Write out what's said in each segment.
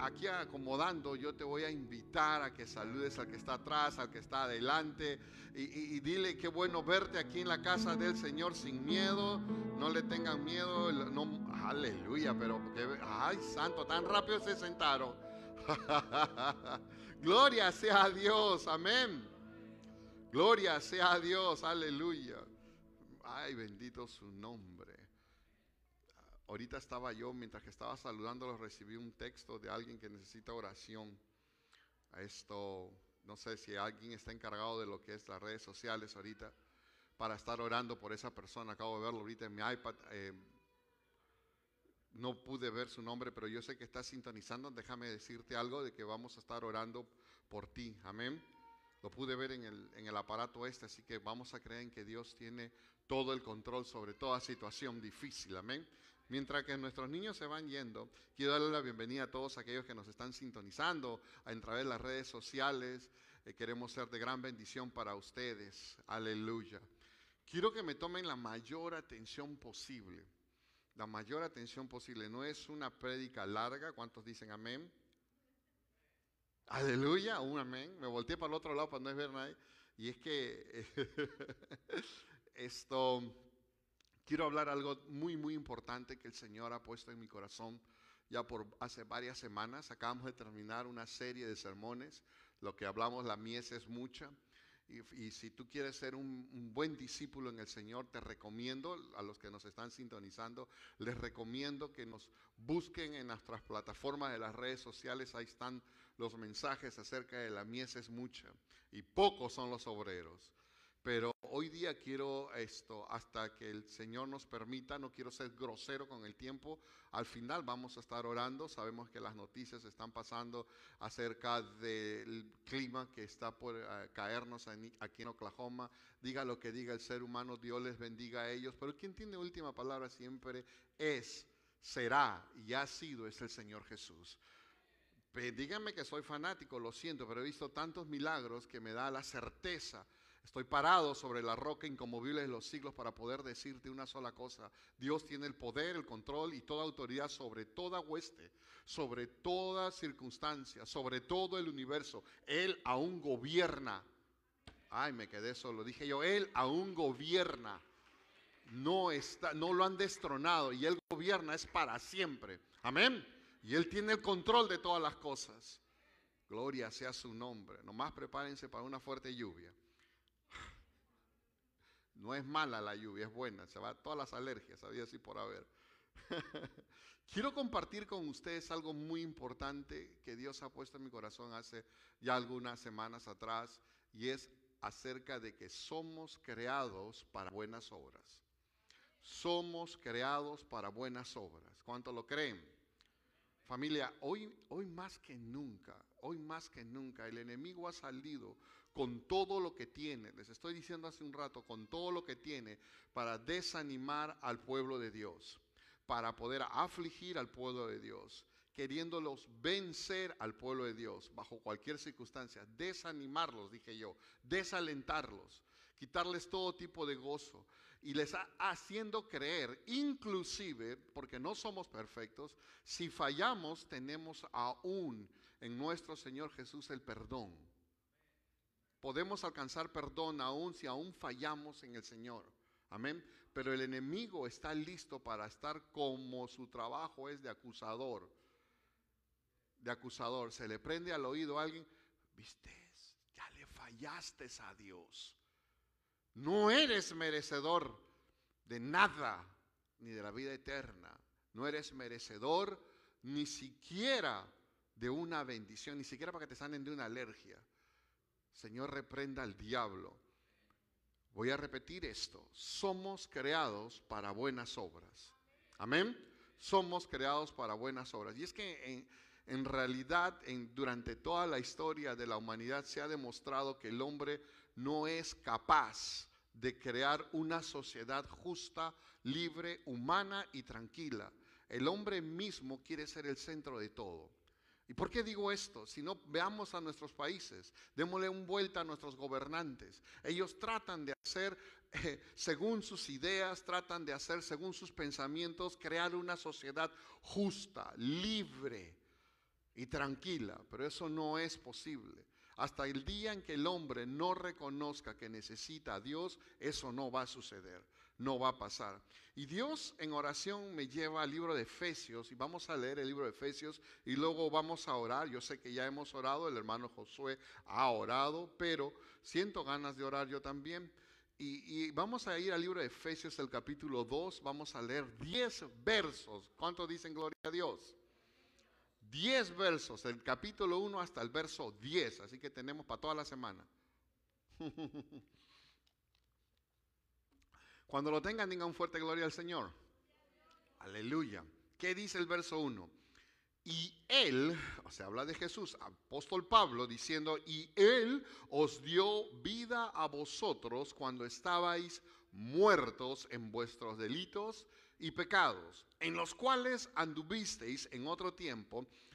aquí acomodando, yo te voy a invitar a que saludes al que está atrás, al que está adelante y, dile qué bueno verte aquí en la casa del Señor sin miedo. No le tengan miedo. Aleluya, pero porque, ay, santo, tan rápido se sentaron. Gloria sea a Dios, amén. Gloria sea a Dios, aleluya. Ay, bendito su nombre. Ahorita estaba yo, mientras que estaba saludándolos, recibí un texto de alguien que necesita oración. Esto, no sé si alguien está encargado de lo que es las redes sociales ahorita, para estar orando por esa persona. Acabo de verlo ahorita en mi iPad. Eh, no pude ver su nombre, pero yo sé que está sintonizando. Déjame decirte algo de que vamos a estar orando por ti. Amén. Lo pude ver en el, en el aparato este, así que vamos a creer en que Dios tiene todo el control sobre toda situación difícil. Amén. Mientras que nuestros niños se van yendo, quiero darle la bienvenida a todos aquellos que nos están sintonizando a través de las redes sociales. Eh, queremos ser de gran bendición para ustedes. Aleluya. Quiero que me tomen la mayor atención posible la mayor atención posible. No es una prédica larga. ¿Cuántos dicen amén? Aleluya, un amén. Me volteé para el otro lado para no ver nadie. Y es que esto, quiero hablar algo muy, muy importante que el Señor ha puesto en mi corazón ya por hace varias semanas. Acabamos de terminar una serie de sermones. Lo que hablamos, la mies es mucha. Y, si tú quieres ser un, buen discípulo en el Señor, te recomiendo, a los que nos están sintonizando, les recomiendo que nos busquen en nuestras plataformas de las redes sociales. Ahí están los mensajes acerca de la mies es mucha. Y pocos son los obreros. Pero hoy día quiero esto, hasta que el Señor nos permita, no quiero ser grosero con el tiempo, al final vamos a estar orando, sabemos que las noticias están pasando acerca del clima que está por eh, caernos aquí en Oklahoma, diga lo que diga el ser humano, Dios les bendiga a ellos, pero quien tiene última palabra siempre es, será y ha sido, es el Señor Jesús. Díganme que soy fanático, lo siento, pero he visto tantos milagros que me da la certeza Estoy parado sobre la roca incomovible de los siglos para poder decirte una sola cosa. Dios tiene el poder, el control y toda autoridad sobre toda hueste, sobre toda circunstancia, sobre todo el universo. Él aún gobierna. Ay, me quedé solo. Dije yo, Él aún gobierna. No, está, no lo han destronado y Él gobierna, es para siempre. Amén. Y Él tiene el control de todas las cosas. Gloria sea su nombre. Nomás prepárense para una fuerte lluvia. No es mala la lluvia, es buena, se va todas las alergias, había así por haber. Quiero compartir con ustedes algo muy importante que Dios ha puesto en mi corazón hace ya algunas semanas atrás y es acerca de que somos creados para buenas obras. Somos creados para buenas obras. ¿Cuánto lo creen? Familia, hoy, hoy más que nunca, hoy más que nunca, el enemigo ha salido con todo lo que tiene, les estoy diciendo hace un rato, con todo lo que tiene para desanimar al pueblo de Dios, para poder afligir al pueblo de Dios, queriéndolos vencer al pueblo de Dios bajo cualquier circunstancia, desanimarlos, dije yo, desalentarlos, quitarles todo tipo de gozo y les haciendo creer, inclusive, porque no somos perfectos, si fallamos tenemos aún en nuestro Señor Jesús el perdón Podemos alcanzar perdón aún si aún fallamos en el Señor. Amén. Pero el enemigo está listo para estar como su trabajo es de acusador. De acusador. Se le prende al oído a alguien, viste, ya le fallaste a Dios. No eres merecedor de nada, ni de la vida eterna. No eres merecedor ni siquiera de una bendición, ni siquiera para que te sanen de una alergia. Señor, reprenda al diablo. Voy a repetir esto. Somos creados para buenas obras. Amén. Somos creados para buenas obras. Y es que en, realidad durante toda la historia de la humanidad se ha demostrado que el hombre no es capaz de crear una sociedad justa, libre, humana y tranquila. El hombre mismo quiere ser el centro de todo. ¿Y por qué digo esto? Si no veamos a nuestros países, démosle un vuelta a nuestros gobernantes. Ellos tratan de hacer eh, según sus ideas, tratan de hacer según sus pensamientos, crear una sociedad justa, libre. y tranquila, pero eso no es posible. Hasta el día en que el hombre no reconozca que necesita a Dios, eso no va a suceder, no va a pasar. Y Dios en oración me lleva al libro de Efesios y vamos a leer el libro de Efesios y luego vamos a orar. Yo sé que ya hemos orado, el hermano Josué ha orado, pero siento ganas de orar yo también. Y, vamos a ir al libro de Efesios, el capítulo 2, vamos a leer 10 versos. ¿Cuánto dicen gloria a Dios? 10 versos, el capítulo 1 hasta el verso 10, así que tenemos para toda la semana. Cuando lo tengan, digan fuerte gloria al Señor. Aleluya. ¿Qué dice el verso 1? Y él, o sea, habla de Jesús, apóstol Pablo, diciendo, y él os dio vida a vosotros cuando estabais muertos en vuestros delitos y pecados, en los cuales anduvisteis en otro tiempo,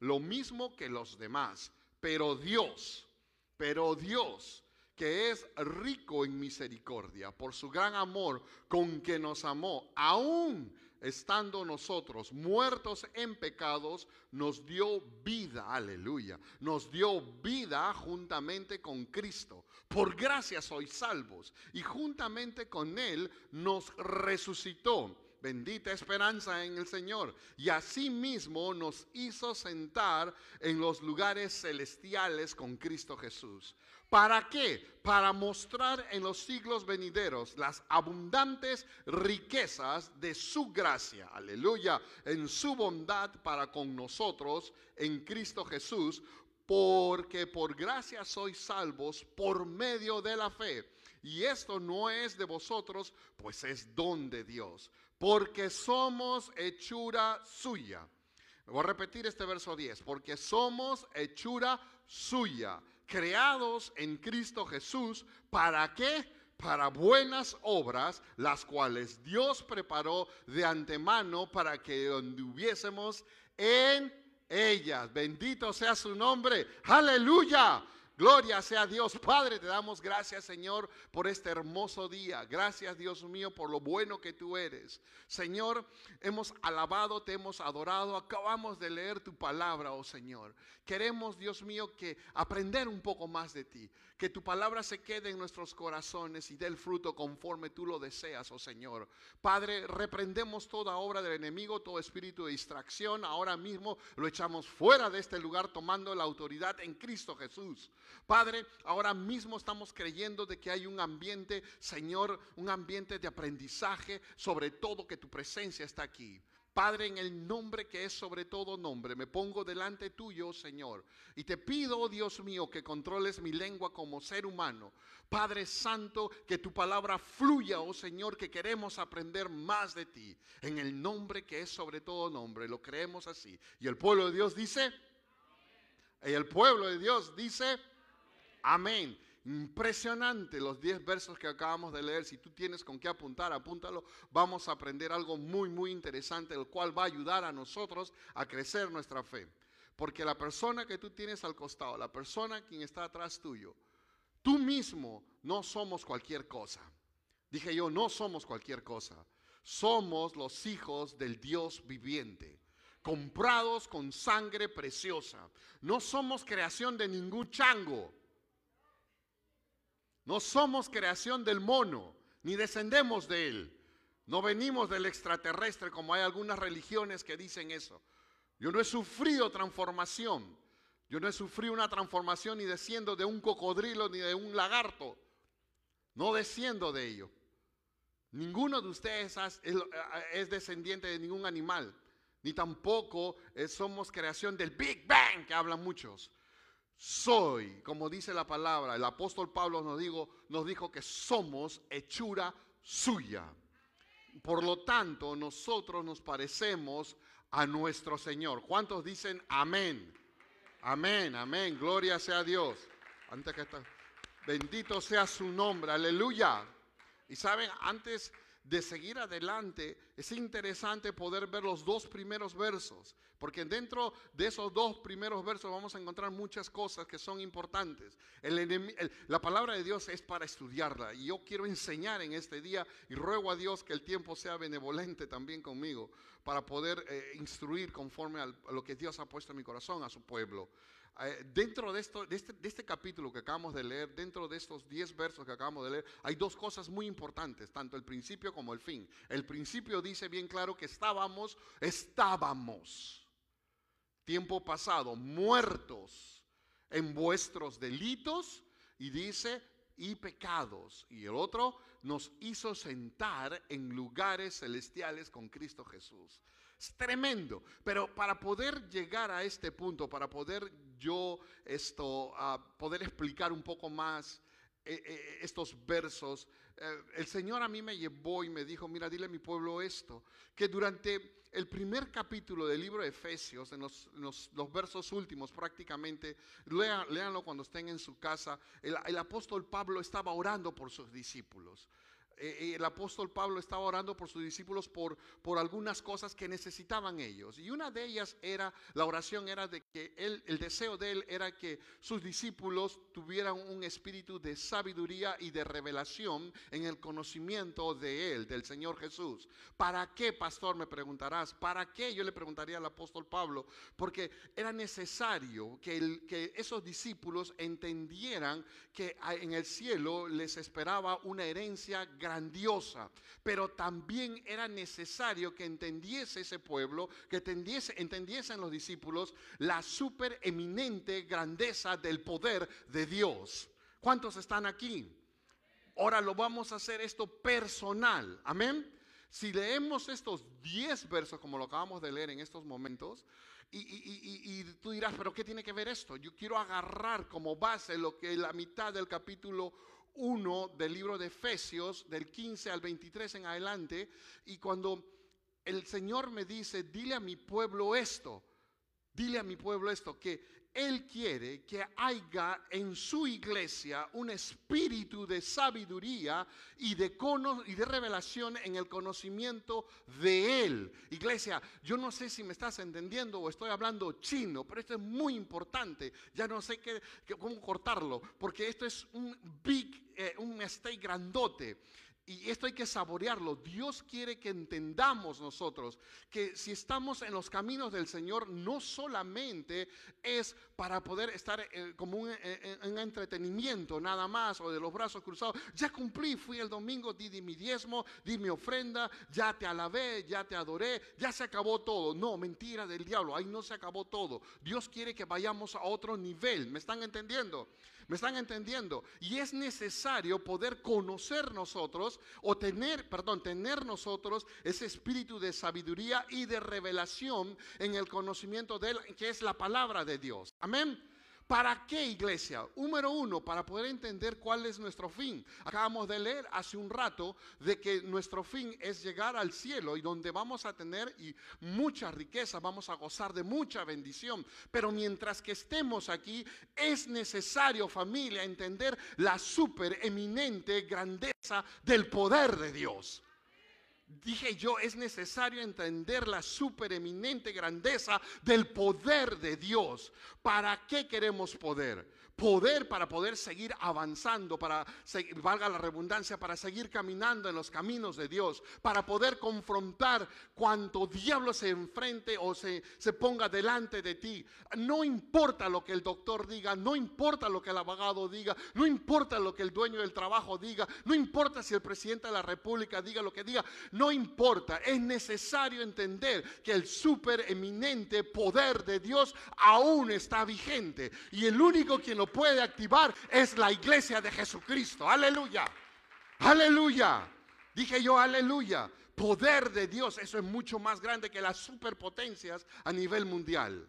lo mismo que los demás. Pero Dios, pero Dios, que es rico en misericordia, por su gran amor con que nos amó, aún estando nosotros muertos en pecados, nos dio vida, aleluya, nos dio vida juntamente con Cristo. Por gracia sois salvos y juntamente con Él nos resucitó. Bendita esperanza en el Señor. Y asimismo nos hizo sentar en los lugares celestiales con Cristo Jesús ¿Para qué? Para mostrar en los siglos venideros las abundantes riquezas de su gracia, aleluya, en su bondad para con nosotros en Cristo Jesús, porque por gracia sois salvos por medio de la fe. Y esto no es de vosotros, pues es don de Dios, porque somos hechura suya. Voy a repetir este verso 10, porque somos hechura suya creados en Cristo Jesús, ¿para qué? Para buenas obras, las cuales Dios preparó de antemano para que anduviésemos en ellas. Bendito sea su nombre. Aleluya. Gloria sea Dios. Padre, te damos gracias, Señor, por este hermoso día. Gracias, Dios mío, por lo bueno que tú eres. Señor, hemos alabado, te hemos adorado. Acabamos de leer tu palabra, oh Señor. Queremos, Dios mío, que aprender un poco más de ti. Que tu palabra se quede en nuestros corazones y dé el fruto conforme tú lo deseas, oh Señor. Padre, reprendemos toda obra del enemigo, todo espíritu de distracción. Ahora mismo lo echamos fuera de este lugar tomando la autoridad en Cristo Jesús. Padre, ahora mismo estamos creyendo de que hay un ambiente, Señor, un ambiente de aprendizaje, sobre todo que tu presencia está aquí. Padre, en el nombre que es sobre todo nombre, me pongo delante tuyo, Señor, y te pido, oh Dios mío, que controles mi lengua como ser humano. Padre Santo, que tu palabra fluya, oh Señor, que queremos aprender más de ti. En el nombre que es sobre todo nombre, lo creemos así. Y el pueblo de Dios dice, y el pueblo de Dios dice, Amén. Impresionante los 10 versos que acabamos de leer. Si tú tienes con qué apuntar, apúntalo. Vamos a aprender algo muy, muy interesante, el cual va a ayudar a nosotros a crecer nuestra fe. Porque la persona que tú tienes al costado, la persona quien está atrás tuyo, tú mismo no somos cualquier cosa. Dije yo, no somos cualquier cosa. Somos los hijos del Dios viviente comprados con sangre preciosa. No somos creación de ningún chango. No somos creación del mono, ni descendemos de él. No venimos del extraterrestre como hay algunas religiones que dicen eso. Yo no he sufrido transformación. Yo no he sufrido una transformación ni desciendo de un cocodrilo ni de un lagarto. No desciendo de ello. Ninguno de ustedes es descendiente de ningún animal. Ni tampoco somos creación del Big Bang que hablan muchos soy, como dice la palabra, el apóstol Pablo nos, dijo, nos dijo que somos hechura suya. Por lo tanto, nosotros nos parecemos a nuestro Señor. ¿Cuántos dicen amén? Amén, amén. Gloria sea a Dios. Antes que está. Bendito sea su nombre. Aleluya. Y saben, antes de seguir adelante, es interesante poder ver los dos primeros versos, porque dentro de esos dos primeros versos vamos a encontrar muchas cosas que son importantes. la palabra de Dios es para estudiarla y yo quiero enseñar en este día y ruego a Dios que el tiempo sea benevolente también conmigo para poder eh, instruir conforme a lo que Dios ha puesto en mi corazón a su pueblo. Eh, dentro de, esto, este, de, este, capítulo que acabamos de leer, dentro de estos 10 versos que acabamos de leer, hay dos cosas muy importantes, tanto el principio como el fin. El principio dice bien claro que estábamos, estábamos, tiempo pasado, muertos en vuestros delitos y dice, y pecados. Y el otro nos hizo sentar en lugares celestiales con Cristo Jesús. Es tremendo. Pero para poder llegar a este punto, para poder yo esto, poder explicar un poco más eh, eh, estos versos, eh, el Señor a mí me llevó y me dijo, mira, dile a mi pueblo esto, que durante el primer capítulo del libro de Efesios, en los, versos últimos prácticamente, léanlo cuando estén en su casa, el apóstol Pablo estaba orando por sus discípulos. Eh, el apóstol Pablo estaba orando por sus discípulos por, por algunas cosas que necesitaban ellos. Y una de ellas era, la oración era de que él, el deseo de él era que sus discípulos tuvieran un espíritu de sabiduría y de revelación en el conocimiento de él, del Señor Jesús. ¿Para qué, pastor? Me preguntarás. ¿Para qué? Yo le preguntaría al apóstol Pablo. Porque era necesario que, el, que esos discípulos entendieran que en el cielo les esperaba una herencia grandiosa, pero también era necesario que entendiese ese pueblo, que entendiese, entendiesen los discípulos la supereminente grandeza del poder de Dios. ¿Cuántos están aquí? Ahora lo vamos a hacer esto personal. Amén. Si leemos estos 10 versos como lo acabamos de leer en estos momentos, y, tú dirás, pero ¿qué tiene que ver esto? Yo quiero agarrar como base lo que la mitad del capítulo 1 del libro de Efesios, del 15 al 23 en adelante, y cuando el Señor me dice, dile a mi pueblo esto, dile a mi pueblo esto, que él quiere que haya en su iglesia un espíritu de sabiduría y de, y de revelación en el conocimiento de Él. Iglesia, yo no sé si me estás entendiendo o estoy hablando chino, pero esto es muy importante. Ya no sé qué, cómo cortarlo, porque esto es un big, eh, un steak grandote. Y esto hay que saborearlo. Dios quiere que entendamos nosotros que si estamos en los caminos del Señor, no solamente es para poder estar eh, como un, eh, entretenimiento nada más o de los brazos cruzados. Ya cumplí, fui el domingo, di, mi diezmo, di mi ofrenda, ya te alabé, ya te adoré, ya se acabó todo. No, mentira del diablo, ahí no se acabó todo. Dios quiere que vayamos a otro nivel. ¿Me están entendiendo? ¿Me están entendiendo? Y es necesario poder conocer nosotros o tener, perdón, tener nosotros ese espíritu de sabiduría y de revelación en el conocimiento de él, que es la palabra de Dios. Amén. ¿Para qué iglesia? Número uno, para poder entender cuál es nuestro fin. Acabamos de leer hace un rato de que nuestro fin es llegar al cielo y donde vamos a tener y mucha riqueza, vamos a gozar de mucha bendición. Pero mientras que estemos aquí, es necesario familia entender la super eminente grandeza del poder de Dios. Dije yo, es necesario entender la supereminente grandeza del poder de Dios. ¿Para qué queremos poder? poder para poder seguir avanzando, para, valga la redundancia, para seguir caminando en los caminos de Dios, para poder confrontar cuanto diablo se enfrente o se, se ponga delante de ti. No importa lo que el doctor diga, no importa lo que el abogado diga, no importa lo que el dueño del trabajo diga, no importa si el presidente de la república diga lo que diga, importa. Es necesario entender que el super eminente poder de Dios aún está vigente y el único quien lo puede activar es la iglesia de Jesucristo. Aleluya. Aleluya. Dije yo, aleluya. Poder de Dios, eso es mucho más grande que las superpotencias a nivel mundial.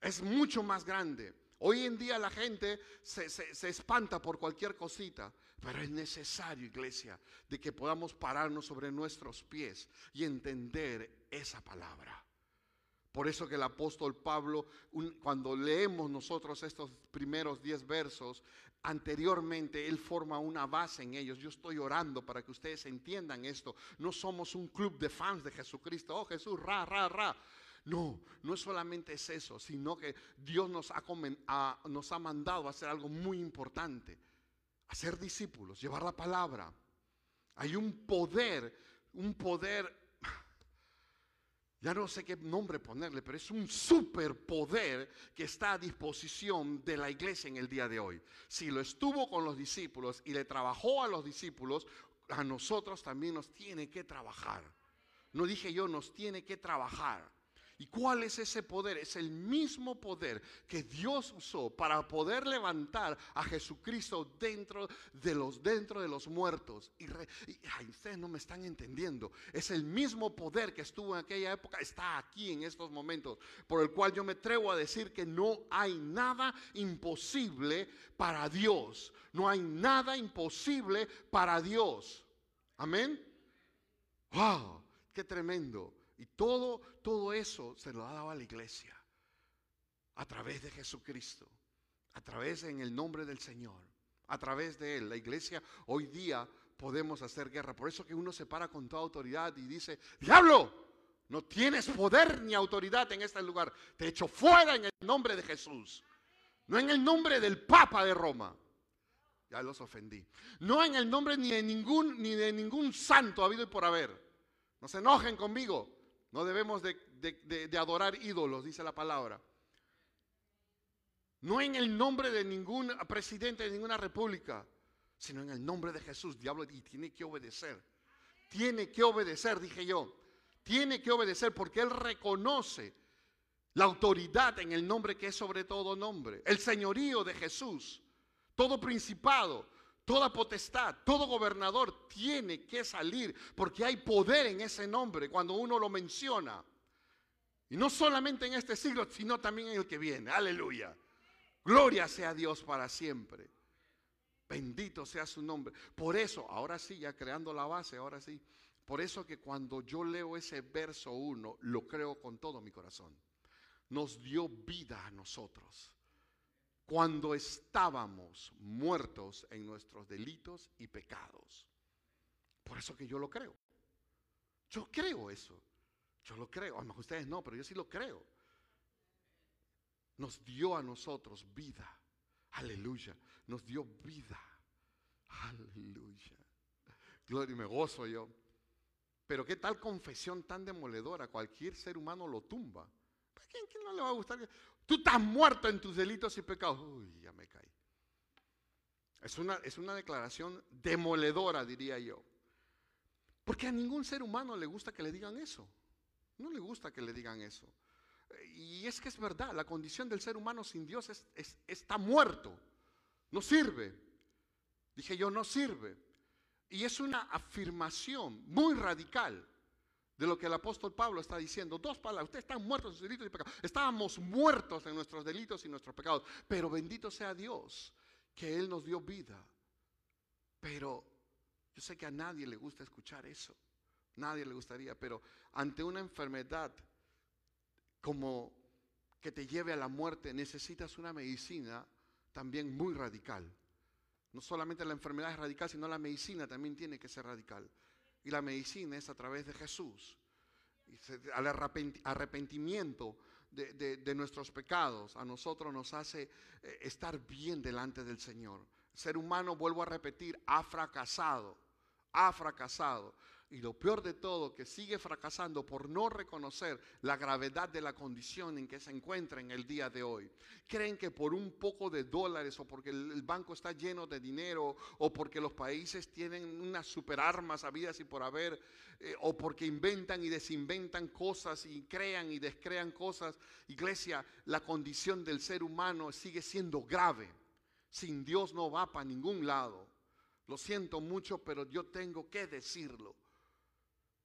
Es mucho más grande. Hoy en día la gente se, se, espanta por cualquier cosita, pero es necesario, iglesia, de que podamos pararnos sobre nuestros pies y entender esa palabra. Por eso que el apóstol Pablo, cuando leemos nosotros estos primeros diez versos, anteriormente él forma una base en ellos. Yo estoy orando para que ustedes entiendan esto. No somos un club de fans de Jesucristo. Oh Jesús, ra, ra, ra. No, no solamente es eso, sino que Dios nos ha, nos ha mandado a hacer algo muy importante. Hacer discípulos, llevar la palabra. Hay un poder, un poder ya no sé qué nombre ponerle, pero es un superpoder que está a disposición de la iglesia en el día de hoy. Si lo estuvo con los discípulos y le trabajó a los discípulos, a nosotros también nos tiene que trabajar. No dije yo, nos tiene que trabajar. ¿Y cuál es ese poder? Es el mismo poder que Dios usó para poder levantar a Jesucristo dentro de los, dentro de los muertos. Y, ustedes no me están entendiendo. Es el mismo poder que estuvo en aquella época, está aquí en estos momentos. Por el cual yo me atrevo a decir que no hay nada imposible para Dios. No hay nada imposible para Dios. Amén. ¡Wow! ¡Qué tremendo! Y todo, todo eso se lo ha dado a la iglesia. A través de Jesucristo. A través en el nombre del Señor. A través de Él. La iglesia hoy día podemos hacer guerra. Por eso que uno se para con toda autoridad y dice, diablo, no tienes poder ni autoridad en este lugar. Te echo fuera en el nombre de Jesús. No en el nombre del Papa de Roma. Ya los ofendí. No en el nombre ni de ningún, ni de ningún santo habido y por haber. No se enojen conmigo. No debemos de, adorar ídolos, dice la palabra. No en el nombre de ningún presidente de ninguna república, sino en el nombre de Jesús, diablo, y tiene que obedecer. Tiene que obedecer, dije yo. Tiene que obedecer porque Él reconoce la autoridad en el nombre que es sobre todo nombre. El señorío de Jesús. Todo principado, Toda potestad, todo gobernador tiene que salir porque hay poder en ese nombre cuando uno lo menciona. Y no solamente en este siglo, sino también en el que viene. Aleluya. Gloria sea Dios para siempre. Bendito sea su nombre. Por eso, ahora sí, ya creando la base, ahora sí. Por eso que cuando yo leo ese verso 1, lo creo con todo mi corazón. Nos dio vida a nosotros cuando estábamos muertos en nuestros delitos y pecados. Por eso que yo lo creo. Yo creo eso. Yo lo creo. A ustedes no, pero yo sí lo creo. Nos dio a nosotros vida. Aleluya. Nos dio vida. Aleluya. Gloria y me gozo yo. Pero qué tal confesión tan demoledora. Cualquier ser humano lo tumba. ¿A quién, quién no le va a gustar? Tú estás muerto en tus delitos y pecados. Uy, ya me caí. Es una, es una declaración demoledora, diría yo. Porque a ningún ser humano le gusta que le digan eso. No le gusta que le digan eso. Y es que es verdad, la condición del ser humano sin Dios está muerto. No sirve. Dije yo, no sirve. Y es una afirmación muy radical de lo que el apóstol Pablo está diciendo. Dos palabras, ustedes están muertos en sus delitos y pecados. Estábamos muertos en nuestros delitos y nuestros pecados, pero bendito sea Dios que Él nos dio vida. Pero yo sé que a nadie le gusta escuchar eso, nadie le gustaría, pero ante una enfermedad como que te lleve a la muerte, necesitas una medicina también muy radical. No solamente la enfermedad es radical, sino la medicina también tiene que ser radical. Y la medicina es a través de Jesús. Al arrepentimiento de, nuestros pecados a nosotros nos hace eh, estar bien delante del Señor. El ser humano, vuelvo a repetir, ha fracasado. Ha fracasado. Y lo peor de todo, que sigue fracasando por no reconocer la gravedad de la condición en que se encuentra en el día de hoy. Creen que por un poco de dólares o porque el banco está lleno de dinero o porque los países tienen unas superarmas habidas y por haber eh, o porque inventan y desinventan cosas y crean y descrean cosas. Iglesia, la condición del ser humano sigue siendo grave. Sin Dios no va para ningún lado. Lo siento mucho, pero yo tengo que decirlo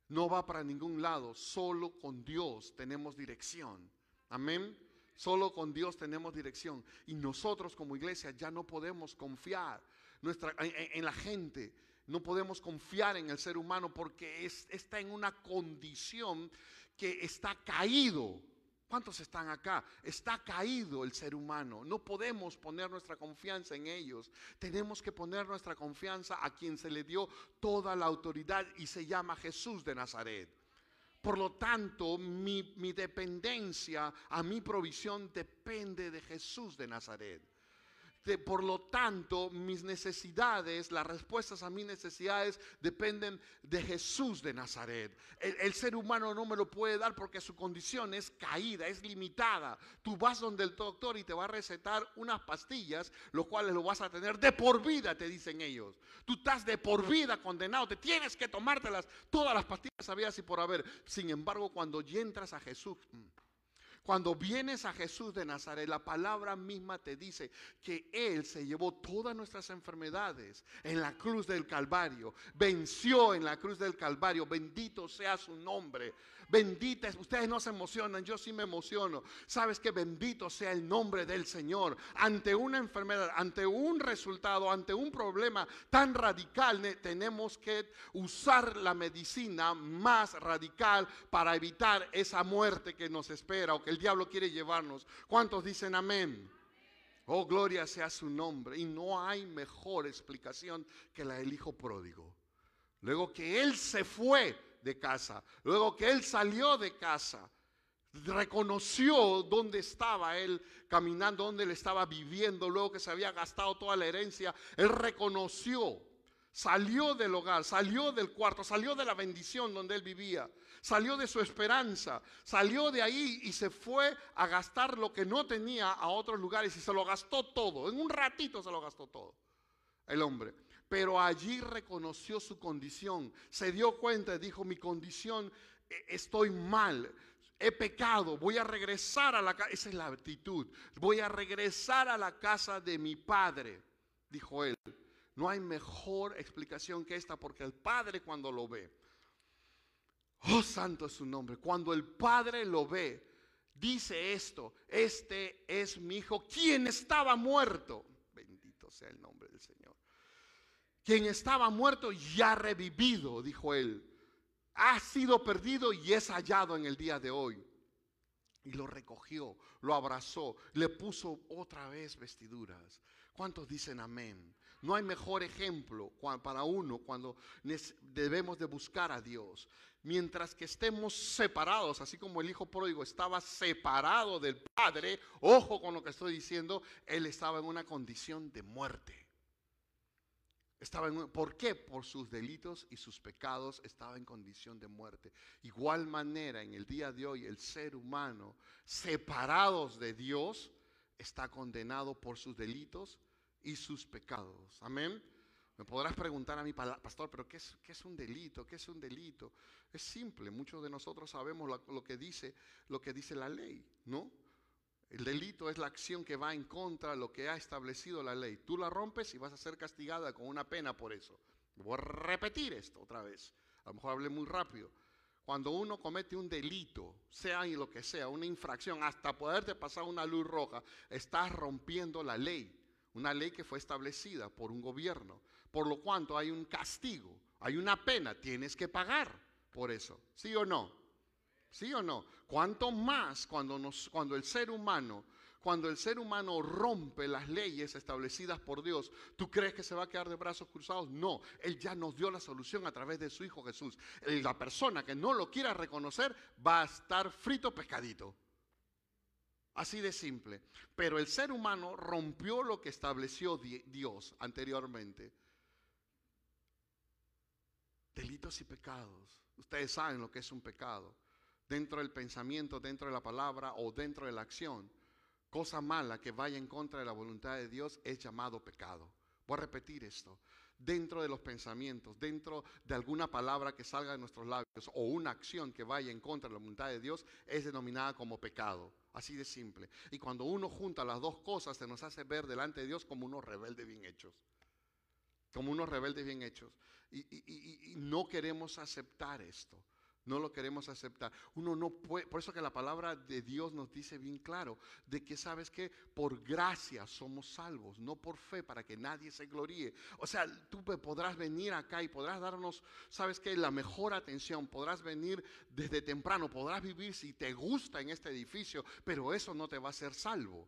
no va para ningún lado. Solo con Dios tenemos dirección. Amén. Solo con Dios tenemos dirección. Y nosotros como iglesia ya no podemos confiar nuestra, en, la gente. No podemos confiar en el ser humano porque está en una condición que está caído. ¿Cuántos están acá? Está caído el ser humano. No podemos poner nuestra confianza en ellos. Tenemos que poner nuestra confianza a quien se le dio toda la autoridad y se llama Jesús de Nazaret. Por lo tanto, mi, dependencia a mi provisión depende de Jesús de Nazaret por lo tanto, mis necesidades, las respuestas a mis necesidades dependen de Jesús de Nazaret. El, ser humano no me lo puede dar porque su condición es caída, es limitada. Tú vas donde el doctor y te va a recetar unas pastillas, los cuales lo vas a tener de por vida, te dicen ellos. Tú estás de por vida condenado, te tienes que tomártelas, todas las pastillas habías y por haber. Sin embargo, cuando ya entras a Jesús... Cuando vienes a Jesús de Nazaret, la palabra misma te dice que Él se llevó todas nuestras enfermedades en la cruz del Calvario, venció en la cruz del Calvario, bendito sea su nombre. Bendita, ustedes no se emocionan, yo sí me emociono. Sabes que bendito sea el nombre del Señor. Ante una enfermedad, ante un resultado, ante un problema tan radical, tenemos que usar la medicina más radical para evitar esa muerte que nos espera o que el diablo quiere llevarnos. ¿Cuántos dicen amén? Oh, gloria sea su nombre. Y no hay mejor explicación que la del hijo pródigo. Luego que él se fue, de casa. Luego que él salió de casa, reconoció dónde estaba él caminando, dónde él estaba viviendo, luego que se había gastado toda la herencia, él reconoció, salió del hogar, salió del cuarto, salió de la bendición donde él vivía, salió de su esperanza, salió de ahí y se fue a gastar lo que no tenía a otros lugares y se lo gastó todo, en un ratito se lo gastó todo el hombre pero allí reconoció su condición, se dio cuenta y dijo, mi condición, e, estoy mal, he pecado, voy a regresar a la casa, esa es la actitud, voy a regresar a la casa de mi padre, dijo él. No hay mejor explicación que esta porque el padre cuando lo ve, oh santo es su nombre, cuando el padre lo ve, dice esto, este es mi hijo, quien estaba muerto. Bendito sea el nombre del Señor. Quien estaba muerto ya revivido, dijo él. Ha sido perdido y es hallado en el día de hoy. Y lo recogió, lo abrazó, le puso otra vez vestiduras. ¿Cuántos dicen amén? No hay mejor ejemplo para uno cuando debemos de buscar a Dios. Mientras que estemos separados, así como el hijo pródigo estaba separado del Padre, ojo con lo que estoy diciendo, él estaba en una condición de muerte. Estaba en, ¿Por qué? Por sus delitos y sus pecados estaba en condición de muerte. Igual manera, en el día de hoy, el ser humano, separados de Dios, está condenado por sus delitos y sus pecados. Amén. Me podrás preguntar a mi pastor, pero ¿qué es, qué es un delito? ¿Qué es un delito? Es simple, muchos de nosotros sabemos lo, que dice, lo que dice la ley, ¿no? El delito es la acción que va en contra de lo que ha establecido la ley. Tú la rompes y vas a ser castigada con una pena por eso. Voy a repetir esto otra vez. A lo mejor hablé muy rápido. Cuando uno comete un delito, sea en lo que sea, una infracción, hasta poderte pasar una luz roja, estás rompiendo la ley. Una ley que fue establecida por un gobierno. Por lo cuanto hay un castigo, hay una pena, tienes que pagar por eso. ¿Sí o no? ¿Sí o no? ¿Cuánto más cuando, el ser humano, cuando el ser humano rompe las leyes establecidas por Dios, ¿tú crees que se va a quedar de brazos cruzados? No, Él ya nos dio la solución a través de su Hijo Jesús. La persona que no lo quiera reconocer va a estar frito pescadito. Así de simple. Pero el ser humano rompió lo que estableció Dios anteriormente. Delitos y pecados. Ustedes saben lo que es un pecado dentro del pensamiento, dentro de la palabra o dentro de la acción, cosa mala que vaya en contra de la voluntad de Dios es llamado pecado. Voy a repetir esto. Dentro de los pensamientos, dentro de alguna palabra que salga de nuestros labios o una acción que vaya en contra de la voluntad de Dios es denominada como pecado. Así de simple. Y cuando uno junta las dos cosas, se nos hace ver delante de Dios como unos rebeldes bien hechos. Como unos rebeldes bien hechos. y no queremos aceptar esto. No lo queremos aceptar. Uno no puede, por eso que la palabra de Dios nos dice bien claro, de que sabes que por gracia somos salvos, no por fe, para que nadie se gloríe. O sea, tú podrás venir acá y podrás darnos, sabes que la mejor atención, podrás venir desde temprano, podrás vivir si te gusta en este edificio, pero eso no te va a hacer salvo.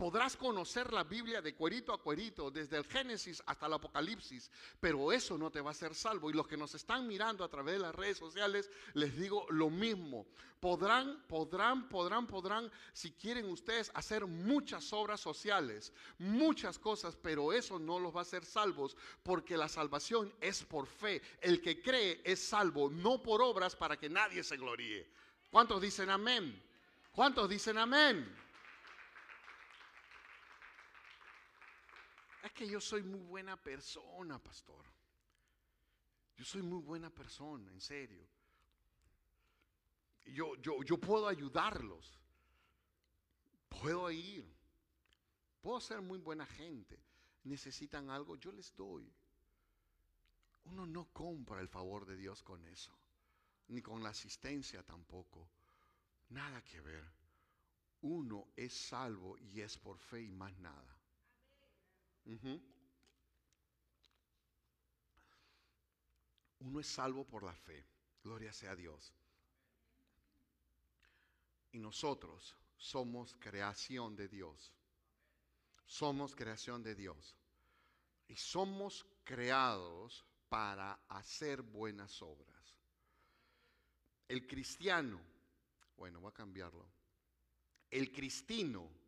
Podrás conocer la Biblia de cuerito a cuerito, desde el Génesis hasta el Apocalipsis, pero eso no te va a hacer salvo. Y los que nos están mirando a través de las redes sociales, les digo lo mismo. Podrán, podrán, podrán, podrán, si quieren ustedes, hacer muchas obras sociales, muchas cosas, pero eso no los va a hacer salvos, porque la salvación es por fe. El que cree es salvo, no por obras para que nadie se gloríe. ¿Cuántos dicen amén? ¿Cuántos dicen amén? Es que yo soy muy buena persona, pastor. Yo soy muy buena persona, en serio. Yo, yo, yo puedo ayudarlos. Puedo ir. Puedo ser muy buena gente. Necesitan algo, yo les doy. Uno no compra el favor de Dios con eso. Ni con la asistencia tampoco. Nada que ver. Uno es salvo y es por fe y más nada. Uno es salvo por la fe. Gloria sea a Dios. Y nosotros somos creación de Dios. Somos creación de Dios. Y somos creados para hacer buenas obras. El cristiano, bueno, voy a cambiarlo. El cristino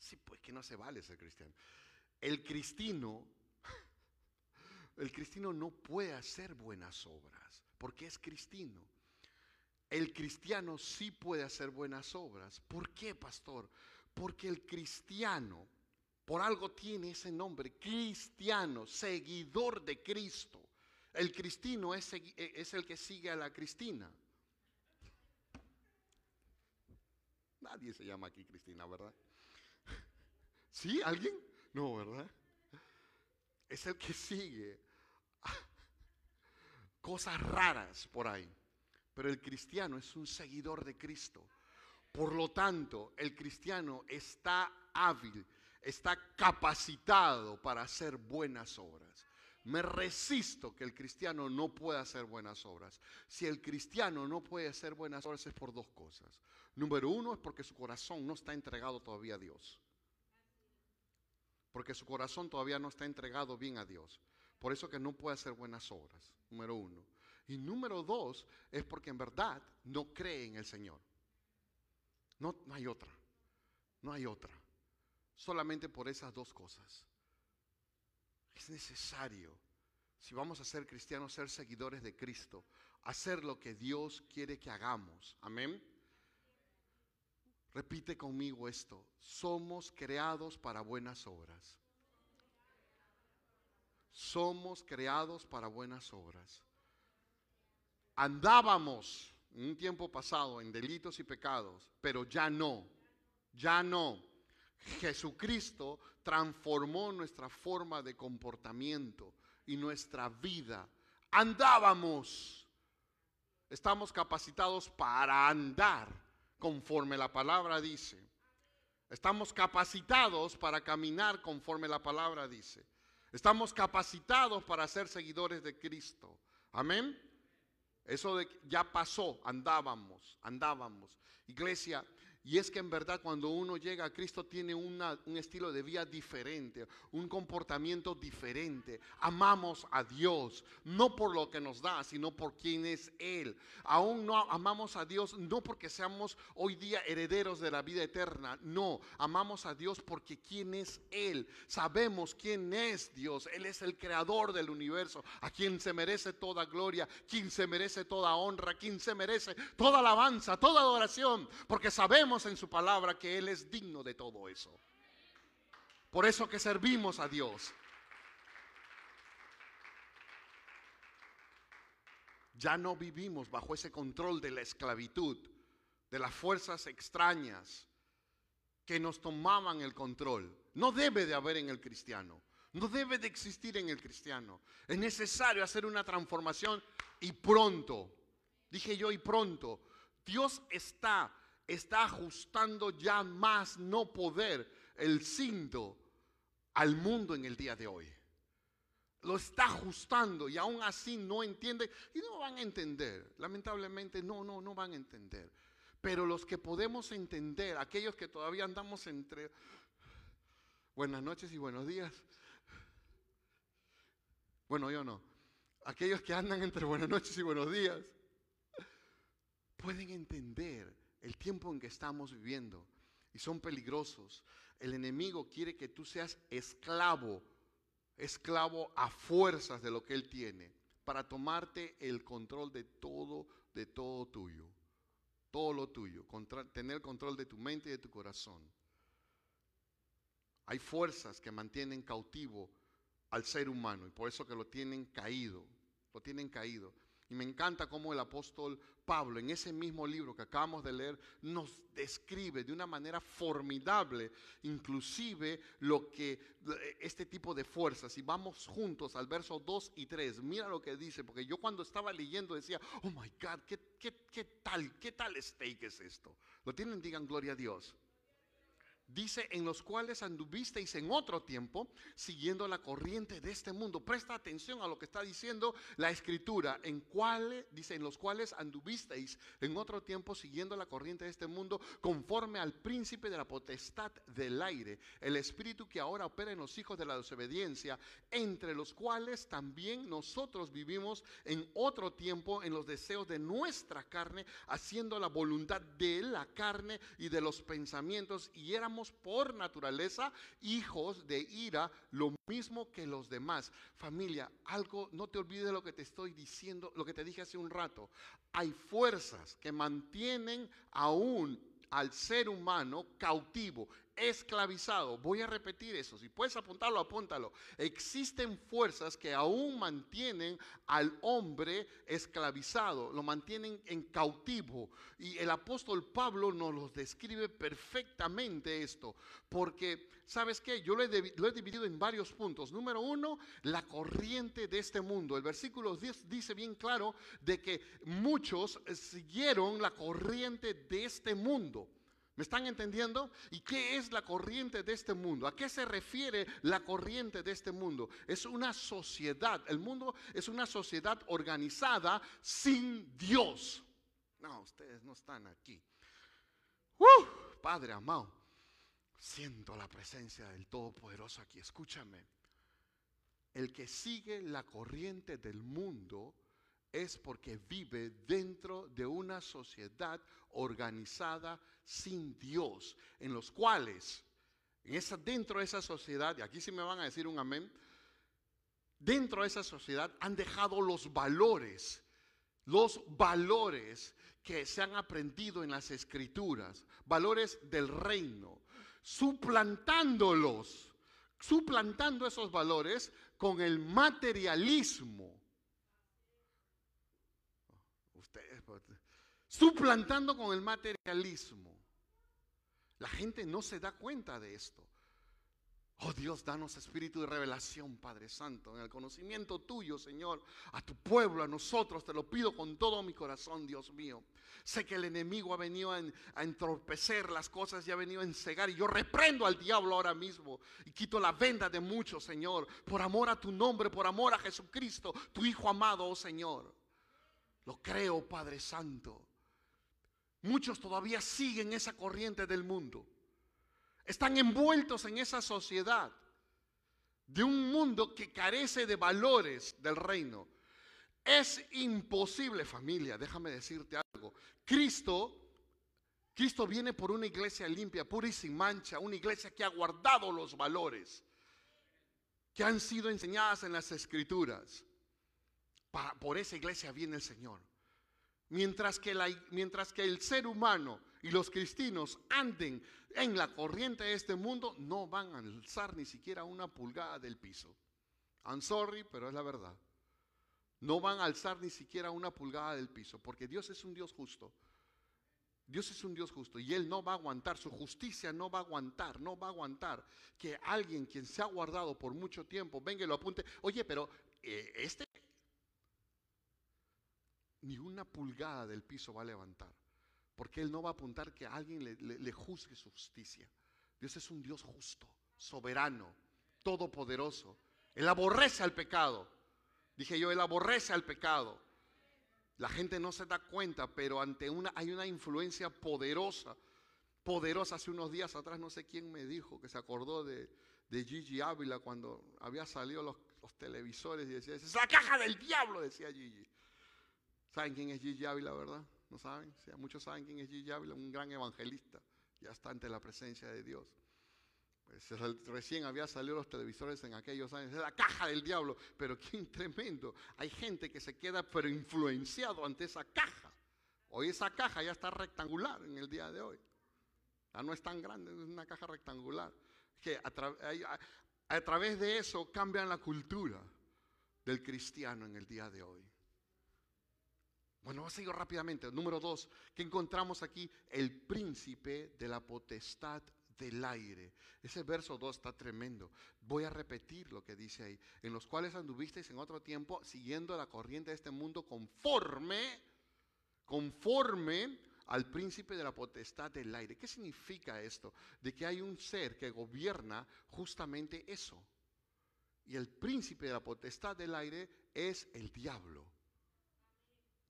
Sí, pues que no se vale ser cristiano. El cristino, el cristino no puede hacer buenas obras porque es cristino. El cristiano sí puede hacer buenas obras. ¿Por qué, pastor? Porque el cristiano, por algo tiene ese nombre, cristiano, seguidor de Cristo. El cristino es, es el que sigue a la cristina. Nadie se llama aquí Cristina, ¿verdad? ¿Sí? ¿Alguien? No, ¿verdad? Es el que sigue cosas raras por ahí. Pero el cristiano es un seguidor de Cristo. Por lo tanto, el cristiano está hábil, está capacitado para hacer buenas obras. Me resisto que el cristiano no pueda hacer buenas obras. Si el cristiano no puede hacer buenas obras es por dos cosas. Número uno es porque su corazón no está entregado todavía a Dios porque su corazón todavía no está entregado bien a Dios. Por eso que no puede hacer buenas obras, número uno. Y número dos es porque en verdad no cree en el Señor. No, no hay otra, no hay otra. Solamente por esas dos cosas. Es necesario, si vamos a ser cristianos, ser seguidores de Cristo, hacer lo que Dios quiere que hagamos. Amén. Repite conmigo esto. Somos creados para buenas obras. Somos creados para buenas obras. Andábamos en un tiempo pasado en delitos y pecados, pero ya no, ya no. Jesucristo transformó nuestra forma de comportamiento y nuestra vida. Andábamos. Estamos capacitados para andar conforme la palabra dice. Estamos capacitados para caminar conforme la palabra dice. Estamos capacitados para ser seguidores de Cristo. Amén. Eso de, ya pasó, andábamos, andábamos. Iglesia, y es que en verdad cuando uno llega a Cristo tiene un estilo de vida diferente, un comportamiento diferente. Amamos a Dios, no por lo que nos da, sino por quién es Él. Aún no amamos a Dios no porque seamos hoy día herederos de la vida eterna, no, amamos a Dios porque quién es Él. Sabemos quién es Dios. Él es el creador del universo, a quien se merece toda gloria, quien se merece toda honra, quien se merece toda alabanza, toda adoración, porque sabemos en su palabra que Él es digno de todo eso. Por eso que servimos a Dios. Ya no vivimos bajo ese control de la esclavitud, de las fuerzas extrañas que nos tomaban el control. No debe de haber en el cristiano. No debe de existir en el cristiano. Es necesario hacer una transformación y pronto. Dije yo y pronto. Dios está, está ajustando ya más no poder el cinto al mundo en el día de hoy. Lo está ajustando y aún así no entiende y no van a entender. Lamentablemente no, no, no van a entender. Pero los que podemos entender, aquellos que todavía andamos entre buenas noches y buenos días. Bueno, yo no. Aquellos que andan entre buenas noches y buenos días pueden entender el tiempo en que estamos viviendo y son peligrosos. El enemigo quiere que tú seas esclavo, esclavo a fuerzas de lo que él tiene, para tomarte el control de todo, de todo tuyo, todo lo tuyo, tener control de tu mente y de tu corazón. Hay fuerzas que mantienen cautivo al ser humano y por eso que lo tienen caído, lo tienen caído. Y me encanta cómo el apóstol Pablo en ese mismo libro que acabamos de leer nos describe de una manera formidable inclusive lo que este tipo de fuerzas. Y vamos juntos al verso 2 y 3. Mira lo que dice, porque yo cuando estaba leyendo decía, oh my God, ¿qué, qué, qué tal? ¿Qué tal steak es esto? Lo tienen, digan gloria a Dios dice, en los cuales anduvisteis en otro tiempo, siguiendo la corriente de este mundo. Presta atención a lo que está diciendo la escritura, en cuales, dice, en los cuales anduvisteis en otro tiempo, siguiendo la corriente de este mundo, conforme al príncipe de la potestad del aire, el espíritu que ahora opera en los hijos de la desobediencia, entre los cuales también nosotros vivimos en otro tiempo en los deseos de nuestra carne, haciendo la voluntad de la carne y de los pensamientos, y éramos por naturaleza hijos de ira, lo mismo que los demás. Familia, algo, no te olvides lo que te estoy diciendo, lo que te dije hace un rato. Hay fuerzas que mantienen aún al ser humano cautivo esclavizado. Voy a repetir eso. Si puedes apuntarlo, apúntalo. Existen fuerzas que aún mantienen al hombre esclavizado, lo mantienen en cautivo. Y el apóstol Pablo nos lo describe perfectamente esto. Porque, ¿sabes qué? Yo lo he, lo he dividido en varios puntos. Número uno, la corriente de este mundo. El versículo 10 dice bien claro de que muchos siguieron la corriente de este mundo. ¿Me están entendiendo? ¿Y qué es la corriente de este mundo? ¿A qué se refiere la corriente de este mundo? Es una sociedad. El mundo es una sociedad organizada sin Dios. No, ustedes no están aquí. ¡Uh! Padre amado, siento la presencia del Todopoderoso aquí. Escúchame. El que sigue la corriente del mundo es porque vive dentro de una sociedad organizada sin Dios, en los cuales, en esa, dentro de esa sociedad, y aquí sí me van a decir un amén, dentro de esa sociedad han dejado los valores, los valores que se han aprendido en las escrituras, valores del reino, suplantándolos, suplantando esos valores con el materialismo suplantando con el materialismo. La gente no se da cuenta de esto. Oh Dios, danos espíritu de revelación, Padre Santo, en el conocimiento tuyo, Señor, a tu pueblo, a nosotros, te lo pido con todo mi corazón, Dios mío. Sé que el enemigo ha venido a, entorpecer las cosas y ha venido a encegar, y yo reprendo al diablo ahora mismo y quito la venda de muchos, Señor, por amor a tu nombre, por amor a Jesucristo, tu Hijo amado, oh Señor. Lo creo, Padre Santo. Muchos todavía siguen esa corriente del mundo. Están envueltos en esa sociedad de un mundo que carece de valores del reino. Es imposible, familia, déjame decirte algo. Cristo Cristo viene por una iglesia limpia, pura y sin mancha, una iglesia que ha guardado los valores que han sido enseñadas en las escrituras. por esa iglesia viene el Señor. Mientras que, mientras que el ser humano y los cristianos anden en la corriente de este mundo, no van a alzar ni siquiera una pulgada del piso. I'm sorry, pero es la verdad. No van a alzar ni siquiera una pulgada del piso, porque Dios es un Dios justo. Dios es un Dios justo y Él no va a aguantar, su justicia no va a aguantar, no va a aguantar que alguien quien se ha guardado por mucho tiempo venga y lo apunte. Oye, pero eh, este ni una pulgada del piso va a levantar, porque Él no va a apuntar que alguien le, juzgue su justicia. Dios es un Dios justo, soberano, todopoderoso. Él aborrece al pecado. Dije yo, Él aborrece al pecado. La gente no se da cuenta, pero ante una hay una influencia poderosa, poderosa. Hace unos días atrás no sé quién me dijo que se acordó de, Gigi Ávila cuando había salido los, televisores y decía, es la caja del diablo, decía Gigi. ¿Saben quién es Gigi Ávila, verdad? ¿No saben? muchos saben quién es Gigi Ávila, un gran evangelista. Ya está ante la presencia de Dios. Pues, recién había salido los televisores en aquellos años, es la caja del diablo, pero qué tremendo. Hay gente que se queda pero influenciado ante esa caja. Hoy esa caja ya está rectangular en el día de hoy. Ya no es tan grande, es una caja rectangular. Que a, a través de eso cambian la cultura del cristiano en el día de hoy. Bueno, vamos a seguir rápidamente. Número dos, que encontramos aquí el príncipe de la potestad del aire. Ese verso 2 está tremendo. Voy a repetir lo que dice ahí. En los cuales anduvisteis en otro tiempo siguiendo la corriente de este mundo conforme, conforme al príncipe de la potestad del aire. ¿Qué significa esto? De que hay un ser que gobierna justamente eso. Y el príncipe de la potestad del aire es el diablo.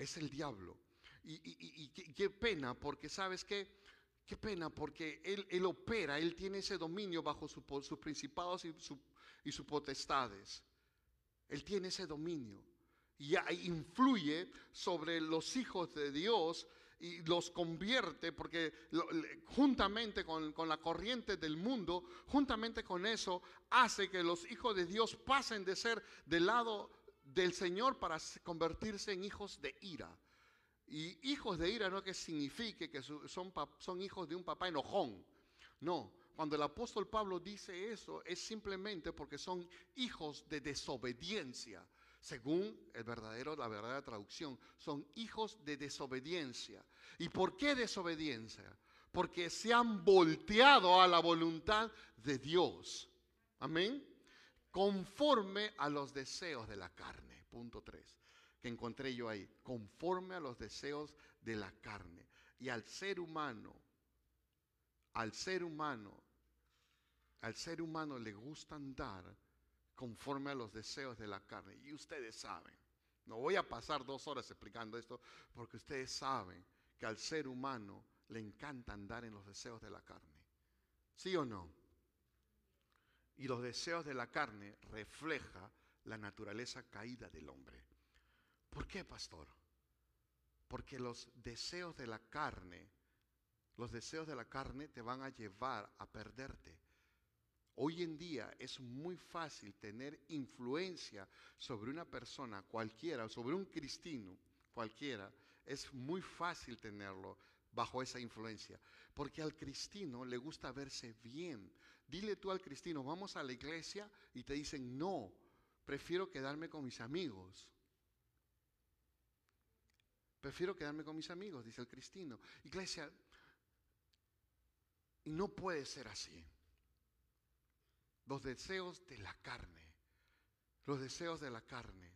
Es el diablo. Y, qué, pena, porque sabes que Qué pena, porque él, opera, Él tiene ese dominio bajo sus principados y, sus potestades. Él tiene ese dominio. Y influye sobre los hijos de Dios y los convierte, porque juntamente con, con, la corriente del mundo, juntamente con eso, hace que los hijos de Dios pasen de ser del lado del Señor para convertirse en hijos de ira. Y hijos de ira no que signifique que son, son hijos de un papá enojón. No, cuando el apóstol Pablo dice eso es simplemente porque son hijos de desobediencia. Según el verdadero, la verdadera traducción, son hijos de desobediencia. ¿Y por qué desobediencia? Porque se han volteado a la voluntad de Dios. Amén. Conforme a los deseos de la carne. Punto 3 que encontré yo ahí, conforme a los deseos de la carne. Y al ser humano, al ser humano, al ser humano le gusta andar conforme a los deseos de la carne. Y ustedes saben, no voy a pasar dos horas explicando esto, porque ustedes saben que al ser humano le encanta andar en los deseos de la carne. ¿Sí o no? Y los deseos de la carne refleja la naturaleza caída del hombre. ¿Por qué, pastor? Porque los deseos de la carne, los deseos de la carne te van a llevar a perderte. Hoy en día es muy fácil tener influencia sobre una persona cualquiera, sobre un cristino cualquiera. Es muy fácil tenerlo bajo esa influencia. Porque al cristino le gusta verse bien. Dile tú al cristino, vamos a la iglesia y te dicen, no, prefiero quedarme con mis amigos. Prefiero quedarme con mis amigos, dice el cristino. Iglesia, y no puede ser así. Los deseos de la carne, los deseos de la carne,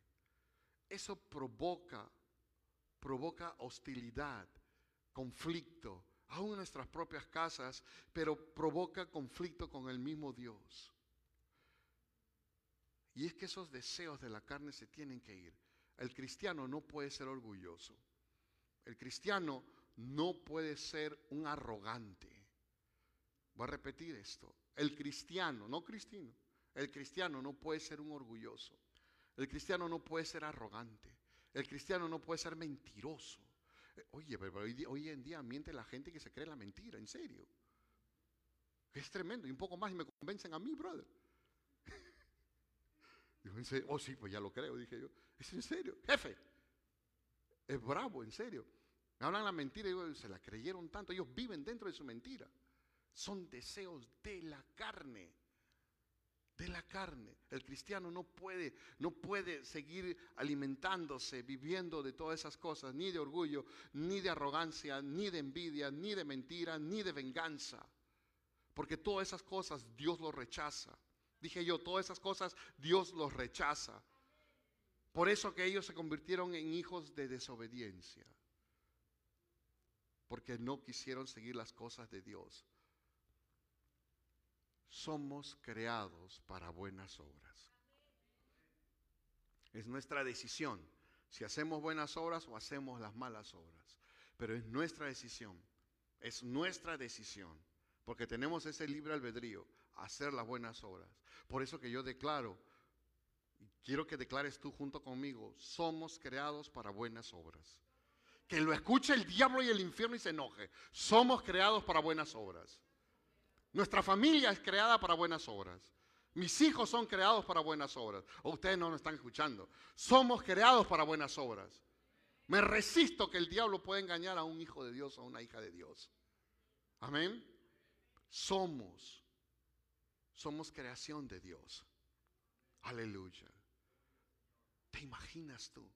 eso provoca, provoca hostilidad, conflicto, aún en nuestras propias casas, pero provoca conflicto con el mismo Dios. Y es que esos deseos de la carne se tienen que ir. El cristiano no puede ser orgulloso. El cristiano no puede ser un arrogante. Voy a repetir esto. El cristiano, no cristino, el cristiano no puede ser un orgulloso. El cristiano no puede ser arrogante. El cristiano no puede ser mentiroso. Oye, pero hoy, en día miente la gente que se cree la mentira, en serio. Es tremendo. Y un poco más y me convencen a mí, brother. oh, sí, pues ya lo creo, dije yo. Es en serio. Jefe, es bravo, en serio. Me hablan la mentira y se la creyeron tanto. Ellos viven dentro de su mentira. Son deseos de la carne. De la carne. El cristiano no puede, no puede seguir alimentándose, viviendo de todas esas cosas, ni de orgullo, ni de arrogancia, ni de envidia, ni de mentira, ni de venganza. Porque todas esas cosas Dios los rechaza. Dije yo, todas esas cosas Dios los rechaza. Por eso que ellos se convirtieron en hijos de desobediencia. Porque no quisieron seguir las cosas de Dios somos creados para buenas obras. Es nuestra decisión si hacemos buenas obras o hacemos las malas obras. Pero es nuestra decisión, es nuestra decisión, porque tenemos ese libre albedrío, hacer las buenas obras. Por eso que yo declaro, y quiero que declares tú junto conmigo, somos creados para buenas obras. Que lo escuche el diablo y el infierno y se enoje. Somos creados para buenas obras. Nuestra familia es creada para buenas obras. Mis hijos son creados para buenas obras. O ustedes no nos están escuchando. Somos creados para buenas obras. Me resisto que el diablo pueda engañar a un hijo de Dios o a una hija de Dios. Amén. Somos. Somos creación de Dios. Aleluya. ¿Te imaginas tú